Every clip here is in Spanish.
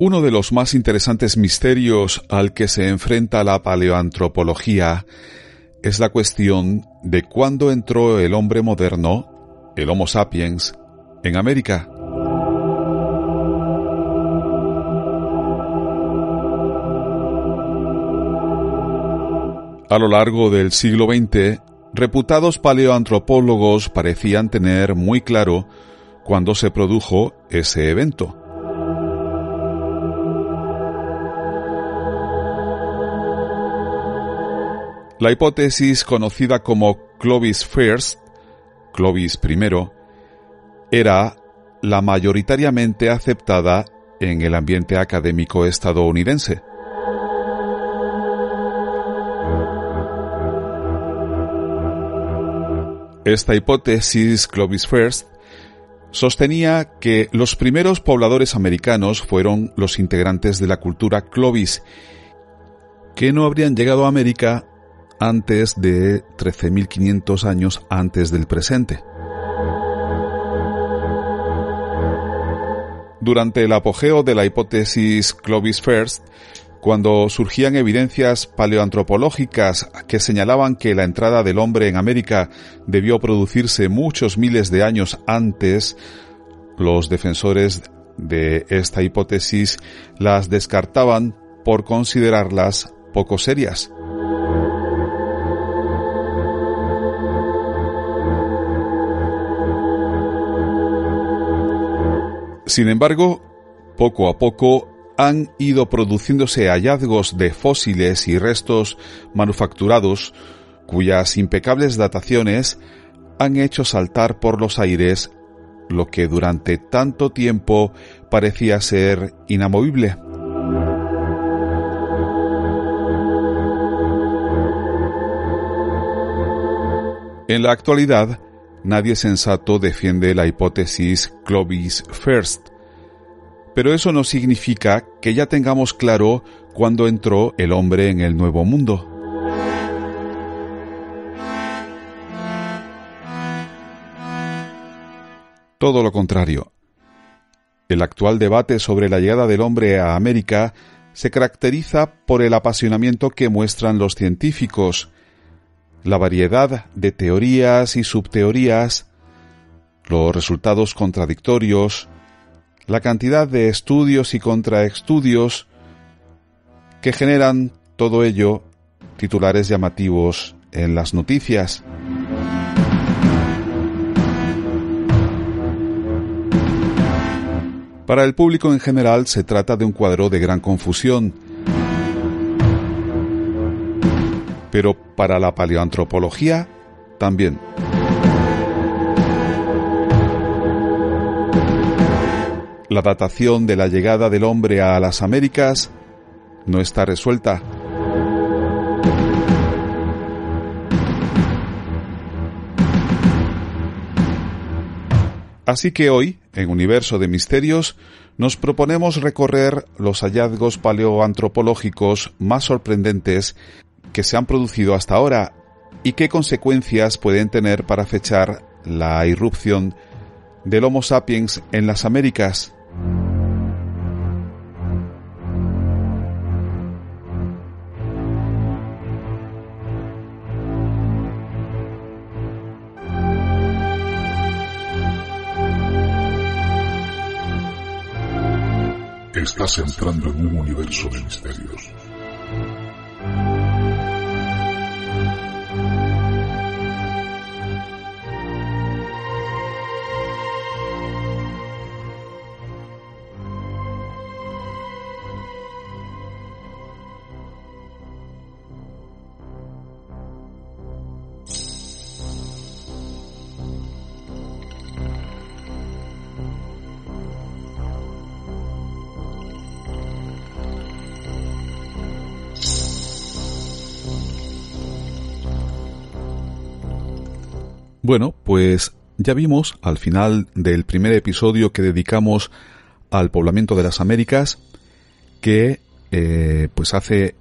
Uno de los más interesantes misterios al que se enfrenta la paleoantropología es la cuestión de cuándo entró el hombre moderno, el Homo sapiens, en América. A lo largo del siglo XX, reputados paleoantropólogos parecían tener muy claro cuándo se produjo ese evento. La hipótesis conocida como Clovis First, Clovis I, era la mayoritariamente aceptada en el ambiente académico estadounidense. Esta hipótesis, Clovis First, sostenía que los primeros pobladores americanos fueron los integrantes de la cultura Clovis, que no habrían llegado a América antes de 13.500 años antes del presente. Durante el apogeo de la hipótesis Clovis First, cuando surgían evidencias paleoantropológicas que señalaban que la entrada del hombre en América debió producirse muchos miles de años antes, los defensores de esta hipótesis las descartaban por considerarlas poco serias. Sin embargo, poco a poco han ido produciéndose hallazgos de fósiles y restos manufacturados cuyas impecables dataciones han hecho saltar por los aires lo que durante tanto tiempo parecía ser inamovible. En la actualidad, nadie sensato defiende la hipótesis Clovis First, pero eso no significa que ya tengamos claro cuándo entró el hombre en el nuevo mundo. Todo lo contrario. El actual debate sobre la llegada del hombre a América se caracteriza por el apasionamiento que muestran los científicos, la variedad de teorías y subteorías, los resultados contradictorios, la cantidad de estudios y contraestudios que generan todo ello titulares llamativos en las noticias. Para el público en general se trata de un cuadro de gran confusión, pero para la paleoantropología también. La datación de la llegada del hombre a las Américas no está resuelta. Así que hoy, en Universo de Misterios, nos proponemos recorrer los hallazgos paleoantropológicos más sorprendentes que se han producido hasta ahora y qué consecuencias pueden tener para fechar la irrupción del Homo sapiens en las Américas. Estás entrando en un universo de misterios. Bueno, pues ya vimos al final del primer episodio que dedicamos al poblamiento de las Américas que eh, pues hace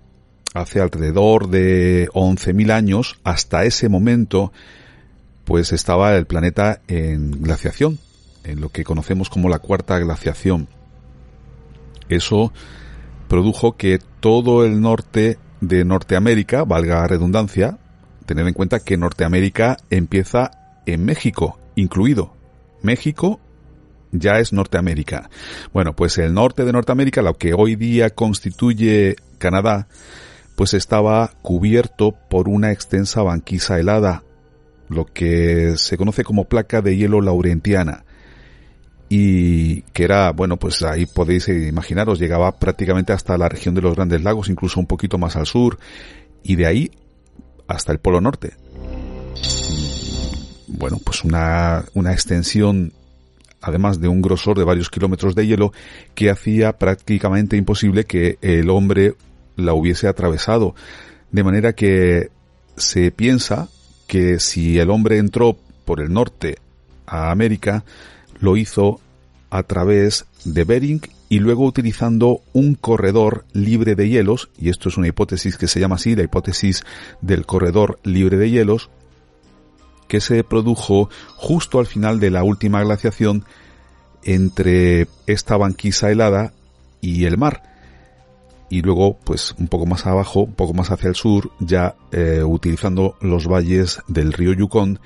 hace alrededor de 11.000 años hasta ese momento pues estaba el planeta en glaciación en lo que conocemos como la cuarta glaciación. Eso produjo que todo el norte de Norteamérica, valga la redundancia, tener en cuenta que Norteamérica empieza en México, incluido. México ya es Norteamérica. Bueno, pues el norte de Norteamérica, lo que hoy día constituye Canadá, pues estaba cubierto por una extensa banquisa helada, lo que se conoce como placa de hielo laurentiana y que era, bueno, pues ahí podéis imaginaros, llegaba prácticamente hasta la región de los Grandes Lagos, incluso un poquito más al sur, y de ahí hasta el Polo Norte. Bueno, pues una, una extensión, además de un grosor de varios kilómetros de hielo, que hacía prácticamente imposible que el hombre la hubiese atravesado. De manera que se piensa que si el hombre entró por el norte a América, lo hizo a través de Bering y luego utilizando un corredor libre de hielos, y esto es una hipótesis que se llama así, la hipótesis del corredor libre de hielos, que se produjo justo al final de la última glaciación entre esta banquisa helada y el mar. Y luego, pues un poco más abajo, un poco más hacia el sur, ya eh, utilizando los valles del río Yukon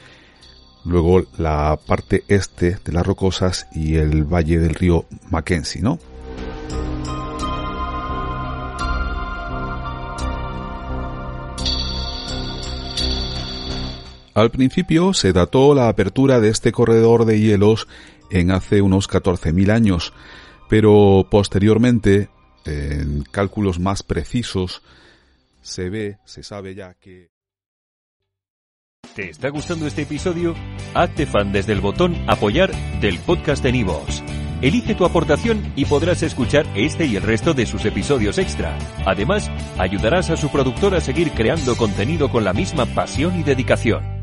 luego la parte este de las rocosas y el valle del río Mackenzie, ¿no? Al principio se dató la apertura de este corredor de hielos en hace unos 14.000 años, pero posteriormente, en cálculos más precisos, se ve, se sabe ya que ¿Te está gustando este episodio? Hazte fan desde el botón Apoyar del podcast de Nivos. Elige tu aportación y podrás escuchar este y el resto de sus episodios extra. Además, ayudarás a su productor a seguir creando contenido con la misma pasión y dedicación.